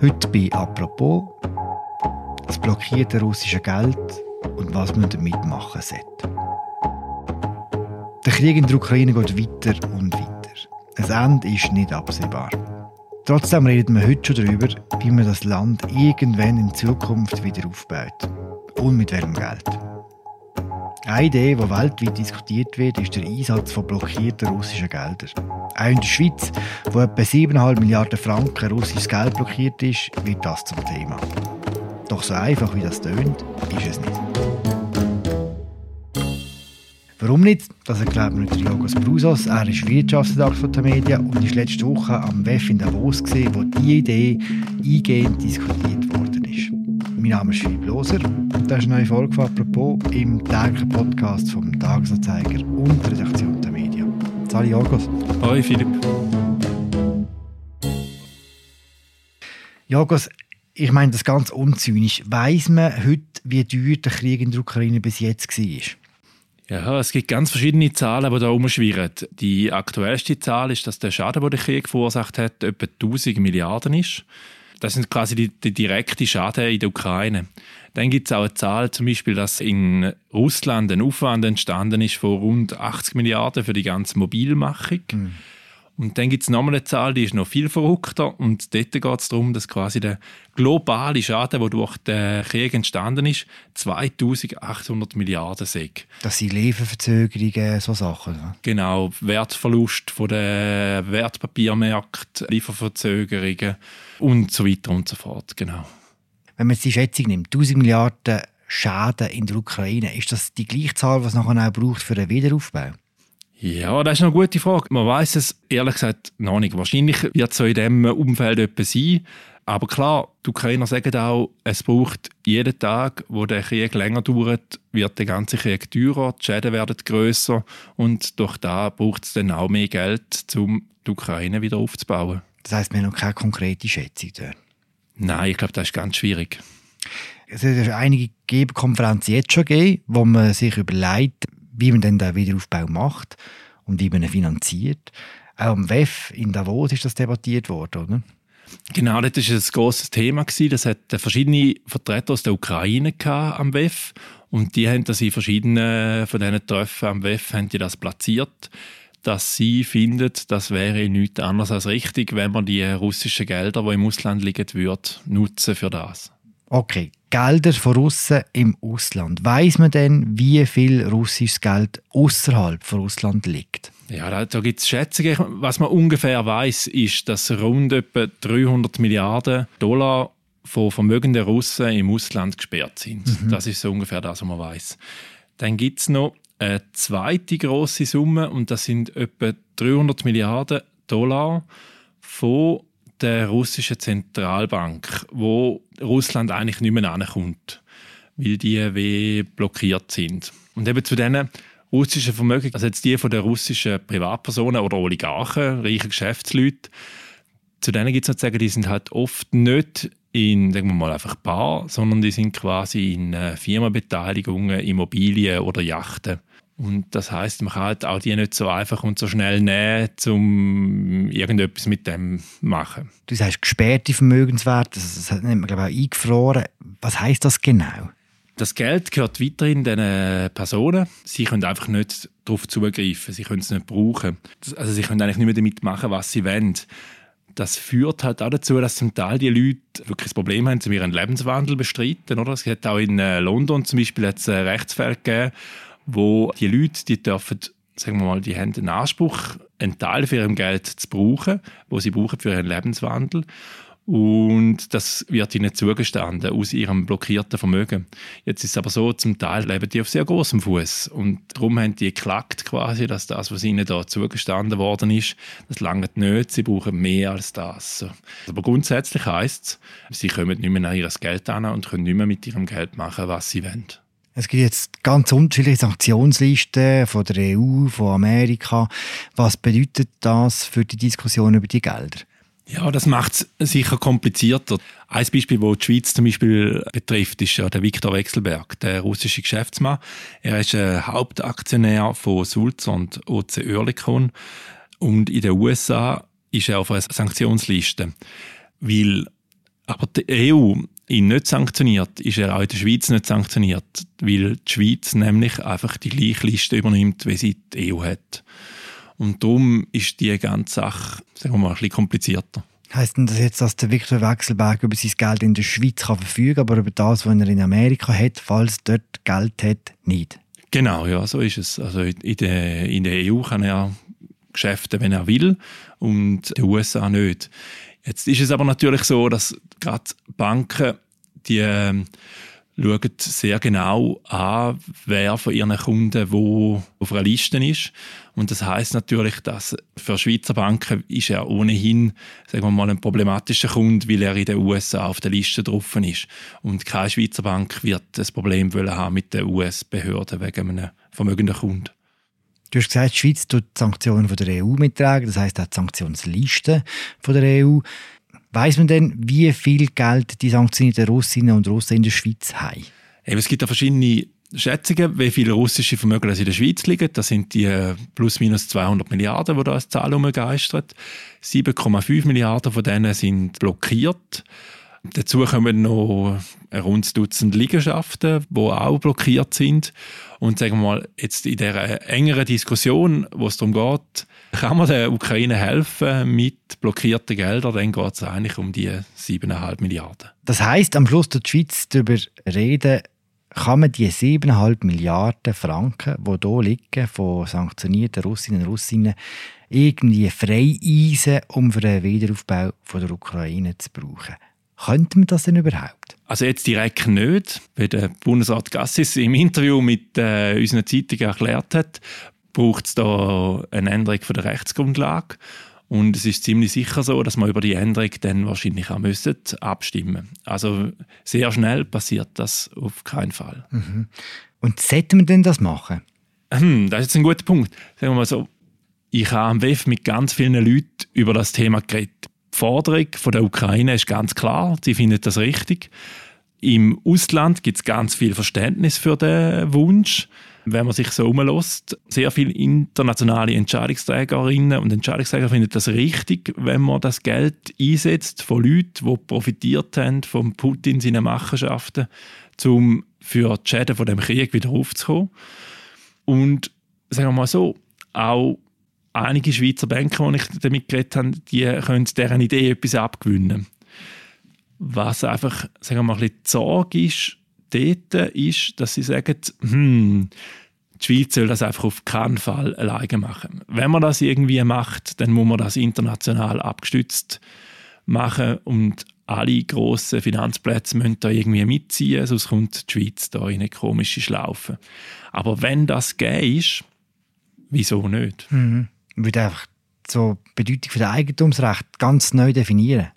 Heute bei «Apropos» das blockierte russische Geld und was man damit machen sollte. Der Krieg in der Ukraine geht weiter und weiter. Ein Ende ist nicht absehbar. Trotzdem redet man heute schon darüber, wie man das Land irgendwann in Zukunft wieder aufbaut. Und mit welchem Geld. Eine Idee, die weltweit diskutiert wird, ist der Einsatz von blockierten russischen Geldern. Auch in der Schweiz, wo etwa 7,5 Milliarden Franken russisches Geld blockiert ist, wird das zum Thema. Doch so einfach wie das tönt, ist es nicht. Warum nicht? Das erklärt mir Jogos Brusos. Er ist Wirtschaftsredakteur der Medien und ist letzte Woche am WEF in Davos, gewesen, wo diese Idee eingehend diskutiert ist. Mein Name ist Philipp Loser und das ist eine neue Folge von «Apropos» im täglichen Podcast vom Tagesanzeiger und der Redaktion der Medien. Sali Jorgos. Hoi Philipp. Jorgos, ich meine das ganz unzynisch. Weiss man heute, wie teuer der Krieg in der Ukraine bis jetzt war? Ja, es gibt ganz verschiedene Zahlen, die da umschwirren. Die aktuellste Zahl ist, dass der Schaden, den der Krieg verursacht hat, etwa 1000 Milliarden ist. Das sind quasi die, die direkte Schaden in der Ukraine. Dann gibt es auch eine Zahl, zum Beispiel, dass in Russland ein Aufwand entstanden ist von rund 80 Milliarden für die ganze Mobilmachung. Mhm. Und dann gibt es nochmal eine Zahl, die ist noch viel verrückter. Und dort geht es darum, dass quasi der globale Schaden, der durch den Krieg entstanden ist, 2800 Milliarden sind. Das sind Lieferverzögerungen, so Sachen. Ja? Genau, Wertverlust von den Wertpapiermärkten, Lieferverzögerungen und so weiter und so fort. Genau. Wenn man jetzt die Schätzung nimmt, 1000 Milliarden Schäden in der Ukraine, ist das die gleiche Zahl, was nachher auch braucht für den Wiederaufbau? Ja, das ist eine gute Frage. Man weiß es ehrlich gesagt noch nicht. Wahrscheinlich wird es so in diesem Umfeld etwas sein. Aber klar, die Ukrainer sagen auch, es braucht jeden Tag, wo der Krieg länger dauert, wird der ganze Krieg teurer, die Schäden werden grösser und durch da braucht es dann auch mehr Geld, um die Ukraine wieder aufzubauen. Das heisst, wir haben noch keine konkrete Schätzung dort? Nein, ich glaube, das ist ganz schwierig. Es hat einige Geberkonferenzen jetzt schon gegeben, wo man sich überlegt, wie man dann den Wiederaufbau macht und wie man ihn finanziert. Auch am WEF in Davos ist das debattiert worden, oder? Genau, das war ein grosses Thema. Das hat verschiedene Vertreter aus der Ukraine am WEF und die haben das in verschiedenen von diesen Treffen am WEF haben die das platziert, dass sie finden, das wäre nichts anderes als richtig, wenn man die russischen Gelder, die im Ausland liegen, würde, nutzen für das. Okay, Gelder von Russen im Ausland. Weiß man denn, wie viel russisches Geld außerhalb von Russland liegt? Ja, da, da gibt es Schätzungen. Was man ungefähr weiß, ist, dass rund etwa 300 Milliarden Dollar von vermögenden Russen im Ausland gesperrt sind. Mhm. Das ist so ungefähr das, was man weiß. Dann gibt es noch eine zweite große Summe und das sind etwa 300 Milliarden Dollar von der russischen Zentralbank, wo Russland eigentlich nicht mehr ankommt, weil die wie blockiert sind. Und eben zu diesen russischen Vermögen, also jetzt die von den russischen Privatpersonen oder Oligarchen, reichen Geschäftsleute, zu denen gibt es sozusagen, die sind halt oft nicht in, sagen wir mal, einfach Bar, sondern die sind quasi in äh, Firmenbeteiligungen, Immobilien oder Yachten. Und das heißt, man kann halt auch die nicht so einfach und so schnell nehmen, um irgendetwas mit dem zu machen. Du sagst gesperrte Vermögenswerte, das nennt man glaube ich auch eingefroren. Was heißt das genau? Das Geld gehört weiterhin den Personen. Sie können einfach nicht darauf zugreifen, sie können es nicht brauchen. Also sie können eigentlich nicht mehr damit machen, was sie wollen. Das führt halt auch dazu, dass zum Teil die Leute wirklich das Problem haben, ihren Lebenswandel bestreiten. Oder? Es hat auch in äh, London zum Beispiel ein Rechtsfeld gegeben, wo die Leute, die dürfen, sagen wir mal, die haben den Anspruch, einen Teil von ihrem Geld zu brauchen, wo sie brauchen für ihren Lebenswandel. Und das wird ihnen zugestanden aus ihrem blockierten Vermögen. Jetzt ist es aber so, zum Teil leben die auf sehr großem Fuß und darum haben die geklagt quasi, dass das, was ihnen da zugestanden worden ist, das lange nicht. Sie brauchen mehr als das. Aber grundsätzlich heißt es, sie kommen nicht mehr an ihr Geld an und können nicht mehr mit ihrem Geld machen, was sie wollen. Es gibt jetzt ganz unterschiedliche Sanktionslisten von der EU, von Amerika. Was bedeutet das für die Diskussion über die Gelder? Ja, das macht es sicher komplizierter. Ein Beispiel, das die Schweiz zum Beispiel betrifft, ist der Viktor Wechselberg, der russische Geschäftsmann. Er ist ein Hauptaktionär von Sulzer und OC Oerlikon. Und in den USA ist er auf einer Sanktionsliste, weil aber die EU ihn nicht sanktioniert, ist er auch in der Schweiz nicht sanktioniert, weil die Schweiz nämlich einfach die gleiche Liste übernimmt, wie sie die EU hat. Und darum ist die ganze Sache, sagen wir mal, ein bisschen komplizierter. Heißt denn das jetzt, dass der Viktor Wechselberg über sein Geld in der Schweiz kann verfügen aber über das, was er in Amerika hat, falls dort Geld hat, nicht? Genau, ja, so ist es. Also in der, in der EU kann er Geschäfte, wenn er will, und den USA nicht. Jetzt ist es aber natürlich so, dass gerade Banken, die äh, schauen sehr genau an, wer von ihren Kunden wo auf einer Liste ist. Und das heißt natürlich, dass für Schweizer Banken ist er ohnehin, sagen wir mal, ein problematischer Kunde, weil er in den USA auf der Liste drauf ist. Und keine Schweizer Bank wird das Problem haben mit den US-Behörden wegen einem vermögenden Kunden. Du hast gesagt, die Schweiz tut die Sanktionen von der EU mittragen, das heißt auch die Sanktionsliste von der EU. Weiß man denn, wie viel Geld die sanktionierten Russinnen und Russen in der Schweiz haben? Es gibt ja verschiedene Schätzungen, wie viele russische Vermögen in der Schweiz liegen. Das sind die äh, plus minus 200 Milliarden, die da als Zahl umgeistert. 7,5 Milliarden von denen sind blockiert. Dazu kommen noch ein rundes Dutzend Liegenschaften, die auch blockiert sind. Und sagen wir mal, jetzt in dieser engeren Diskussion, wo es darum geht, kann man der Ukraine helfen mit blockierten Geldern, dann geht es eigentlich um die 7,5 Milliarden. Das heißt, am Schluss der Schweiz darüber reden, kann man die 7,5 Milliarden Franken, die hier liegen, von sanktionierten Russinnen und Russinnen, irgendwie frei eisen, um für den Wiederaufbau von der Ukraine zu brauchen. Könnte man das denn überhaupt? Also jetzt direkt nicht, wie der Bundesrat Gassis im Interview mit äh, unseren Zeitungen erklärt hat, braucht es da eine Änderung von der Rechtsgrundlage. Und es ist ziemlich sicher so, dass man über die Änderung dann wahrscheinlich auch müssen abstimmen Also sehr schnell passiert das auf keinen Fall. Mhm. Und sollte man denn das machen? Hm, das ist jetzt ein guter Punkt. Sagen wir mal so, ich habe am WEF mit ganz vielen Leuten über das Thema geredet. Forderung von der Ukraine ist ganz klar, sie findet das richtig. Im Ausland gibt es ganz viel Verständnis für den Wunsch. Wenn man sich so umlässt, sehr viele internationale Entscheidungsträgerinnen und Entscheidungsträger finden das richtig, wenn man das Geld einsetzt von Leuten, die profitiert haben von Putin seinen Machenschaften, um für die Schäden von dem Krieg wieder aufzukommen. Und sagen wir mal so, auch einige Schweizer Banker, die ich damit geredet habe, die können deren Idee etwas abgewinnen. Was einfach, sagen wir mal, ein bisschen Sorge ist, dort ist, dass sie sagen, hm, die Schweiz soll das einfach auf keinen Fall alleine machen. Wenn man das irgendwie macht, dann muss man das international abgestützt machen und alle grossen Finanzplätze müssen da irgendwie mitziehen, sonst kommt die Schweiz da in eine komische Schlaufe. Aber wenn das geht, ist, wieso nicht? Mhm würde einfach so die Bedeutung für das Eigentumsrecht ganz neu definieren.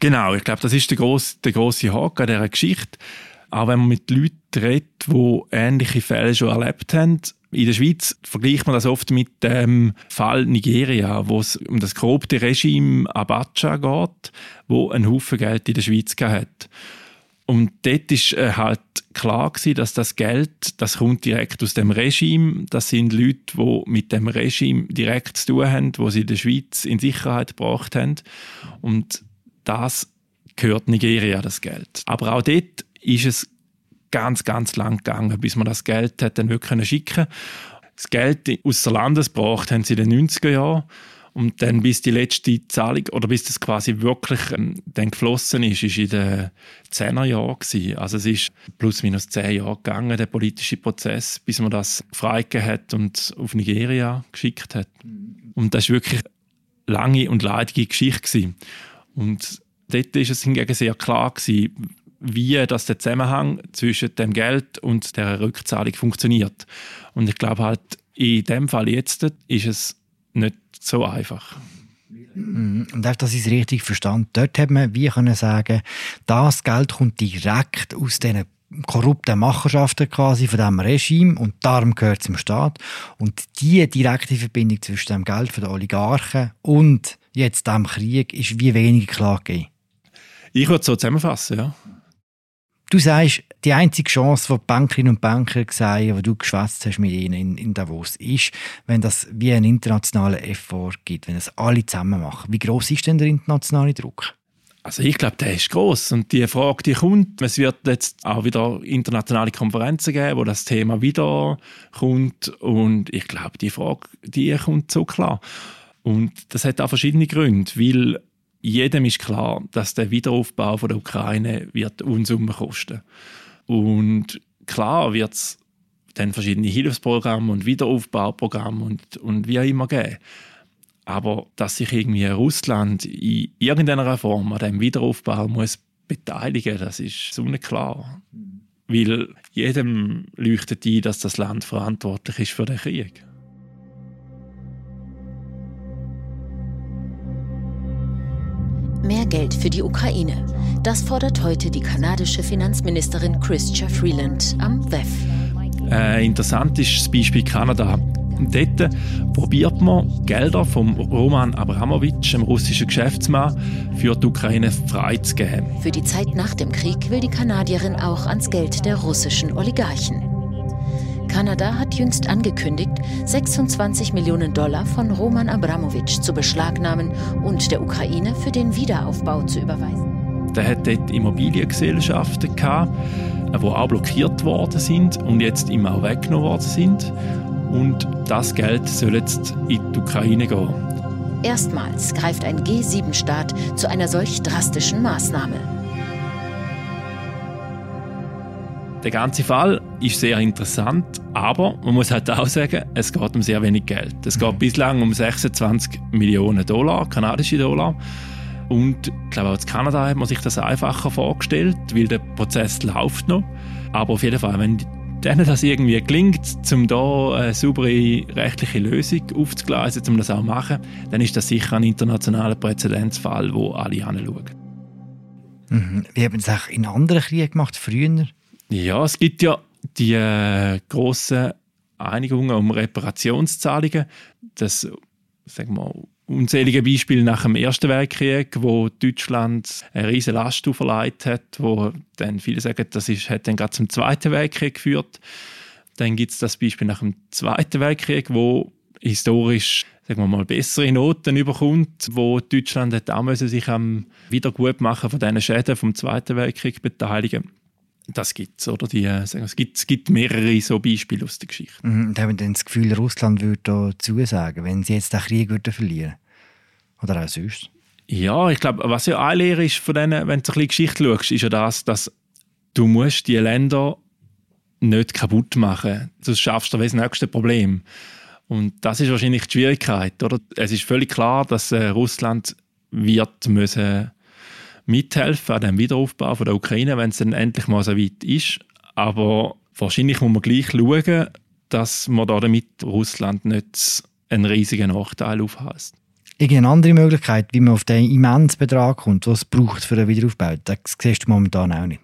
Genau, ich glaube, das ist der grosse, der grosse Haken an dieser Geschichte. Auch wenn man mit Leuten redet, die ähnliche Fälle schon erlebt haben, in der Schweiz vergleicht man das oft mit dem Fall Nigeria, wo es um das korrupte Regime Abacha geht, wo ein Haufen Geld in der Schweiz hat. Und dort ist äh, halt klar gewesen, dass das Geld, das kommt direkt aus dem Regime. Das sind Leute, die mit dem Regime direkt zu tun haben, wo sie in der Schweiz in Sicherheit gebracht haben. Und das gehört Nigeria, das Geld. Aber auch dort ist es ganz, ganz lang gegangen, bis man das Geld hat dann wirklich schicken Das Geld aus der Landesbracht haben sie in den 90er Jahren und dann bis die letzte Zahlung oder bis das quasi wirklich ähm, dann geflossen ist, ist in den 10er Jahren gewesen. Also es ist plus minus 10 Jahre gegangen, der politische Prozess, bis man das freigegeben hat und auf Nigeria geschickt hat. Und das ist wirklich eine lange und leidige Geschichte gewesen. Und dort ist es hingegen sehr klar gewesen, wie das der Zusammenhang zwischen dem Geld und der Rückzahlung funktioniert. Und ich glaube halt, in dem Fall jetzt ist es nicht so einfach. Mhm. Und einfach, dass ich es richtig verstand, dort hat man wie können sagen, das Geld kommt direkt aus diesen korrupten Machenschaften quasi von diesem Regime und darum gehört es dem Staat. Und die direkte Verbindung zwischen dem Geld von den Oligarchen und jetzt dem Krieg ist wie weniger klar gegeben. Ich würde es so zusammenfassen, ja. Du sagst, die einzige Chance, die die Bankerinnen und Banker sehen, die du hast mit ihnen in, in Davos, ist, wenn das wie einen internationalen Effort gibt, wenn es alle zusammen machen. Wie groß ist denn der internationale Druck? Also ich glaube, der ist groß und die Frage, die kommt, es wird jetzt auch wieder internationale Konferenzen geben, wo das Thema wieder kommt und ich glaube, die Frage, die kommt so klar. Und das hat auch verschiedene Gründe, weil jedem ist klar, dass der Wiederaufbau von der Ukraine wird Unsummen kosten. Und klar wird es dann verschiedene Hilfsprogramme und Wiederaufbauprogramme und, und wie auch immer geben. Aber dass sich irgendwie Russland in irgendeiner Form an dem Wiederaufbau muss beteiligen, das ist so klar. Weil jedem leuchtet ein, dass das Land verantwortlich ist für den Krieg. Mehr Geld für die Ukraine. Das fordert heute die kanadische Finanzministerin Chrystia Freeland am WEF. Äh, interessant ist das Beispiel Kanada. Dort probiert man, Gelder vom Roman Abramowitsch, dem russischen Geschäftsmann, für die Ukraine freizugeben. Für die Zeit nach dem Krieg will die Kanadierin auch ans Geld der russischen Oligarchen. Kanada hat jüngst angekündigt, 26 Millionen Dollar von Roman Abramowitsch zu beschlagnahmen und der Ukraine für den Wiederaufbau zu überweisen. Der hat dort Immobiliengesellschaften gehabt, die auch blockiert worden sind und jetzt ihm auch weggenommen worden sind. Und das Geld soll jetzt in die Ukraine gehen. Erstmals greift ein G7-Staat zu einer solch drastischen Maßnahme. Der ganze Fall ist sehr interessant, aber man muss halt auch sagen, es geht um sehr wenig Geld. Es geht bislang um 26 Millionen Dollar, kanadische Dollar. Und ich glaube, auch in Kanada hat man sich das einfacher vorgestellt, weil der Prozess läuft noch. Aber auf jeden Fall, wenn denen das irgendwie gelingt, um da eine saubere rechtliche Lösung aufzugleisen, um das auch zu machen, dann ist das sicher ein internationaler Präzedenzfall, wo alle anschauen. Mhm. Wie haben es auch in anderen Kriegen gemacht, früher? Ja, es gibt ja die äh, grossen Einigungen um Reparationszahlungen. Das, sagen wir, unzählige Beispiele nach dem Ersten Weltkrieg, wo Deutschland eine riesige Last auferlegt hat, wo dann viele sagen, das ist, hat dann gerade zum Zweiten Weltkrieg geführt. Dann gibt es das Beispiel nach dem Zweiten Weltkrieg, wo historisch sagen wir mal, bessere Noten überkommt, wo Deutschland hat auch sich am Wiedergutmachen von diesen Schäden vom Zweiten Weltkrieg beteiligen das gibt es, oder? Die, äh, sagen, es, gibt, es gibt mehrere so Beispiele aus der Geschichte. Mhm. Und haben dann das Gefühl, Russland würde da zusagen, wenn sie jetzt den Krieg würden verlieren Oder auch sonst? Ja, ich glaube, was ja eine Lehre ist von denen, wenn du ein bisschen Geschichte schaust, ist ja das, dass du musst die Länder nicht kaputt machen. Sonst schaffst du das nächste Problem. Und das ist wahrscheinlich die Schwierigkeit, oder? Es ist völlig klar, dass äh, Russland wird müssen mithelfen an dem Wiederaufbau von der Ukraine, wenn es dann endlich mal so weit ist. Aber wahrscheinlich muss man gleich schauen, dass man da damit Russland nicht einen riesigen Nachteil aufhält. Irgendeine andere Möglichkeit, wie man auf den immensen Betrag kommt, was es braucht für den Wiederaufbau, das siehst du momentan auch nicht.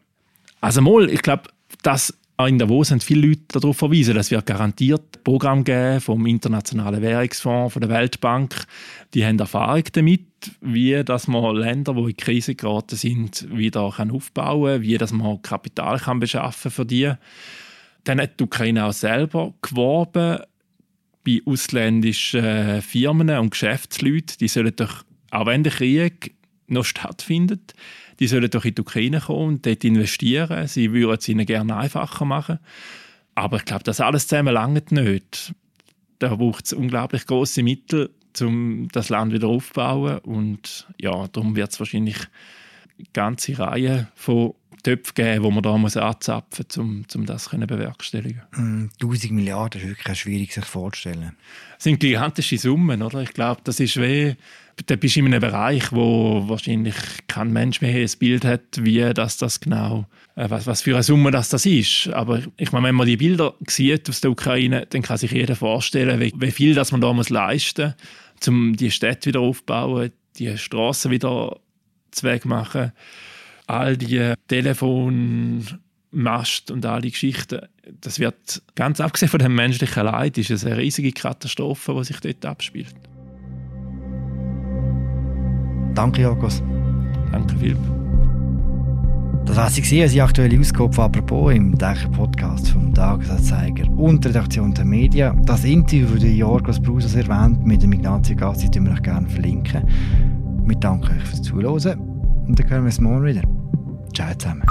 Also mal, ich glaube, dass in Davos sind viele Leute darauf verwiesen, dass wir garantiert Programm geben vom Internationalen Währungsfonds, von der Weltbank. Die haben Erfahrung damit, wie dass man Länder, die in Krise geraten sind, wieder aufbauen kann, wie dass man Kapital kann beschaffen für die. Dann hat die Ukraine auch selber geworben bei ausländischen Firmen und Geschäftsleuten, die sollen doch, auch wenn der Krieg noch stattfindet, die sollen doch in die Ukraine kommen und dort investieren. Sie würden es ihnen gerne einfacher machen. Aber ich glaube, das alles zusammen langt nicht. Da braucht es unglaublich große Mittel, um das Land wieder aufzubauen. Und ja, darum wird es wahrscheinlich eine ganze Reihe von Töpfen geben, die man da muss anzapfen muss, um, um das zu bewerkstelligen. 1000 hm, Milliarden ist wirklich schwierig sich vorzustellen. Das sind gigantische Summen, oder? Ich glaube, das ist wie da bist du in einem Bereich, wo wahrscheinlich kein Mensch mehr ein Bild hat, wie das, das genau, äh, was, was für eine Summe das, das ist. Aber ich meine, wenn man die Bilder sieht aus der Ukraine, dann kann sich jeder vorstellen, wie, wie viel das man da muss leisten muss, um die Städte wieder aufzubauen, die Straßen wieder zu machen, all die Telefonmast und all die Geschichten. Das wird, ganz abgesehen von dem menschlichen Leid, ist es eine riesige Katastrophe, die sich dort abspielt. Danke, Jokos. Danke, Philipp. Das war sie, unsere aktuelle Ausgabe von «Apropos» im täglichen Podcast vom Tagesanzeiger und der Redaktion der Medien. Das Interview, das Jorgos Brusas erwähnt, mit dem Ignazio Gassi, tun wir euch gerne verlinken. Wir danken euch fürs Zuhören. Und dann hören wir uns morgen wieder. Ciao zusammen.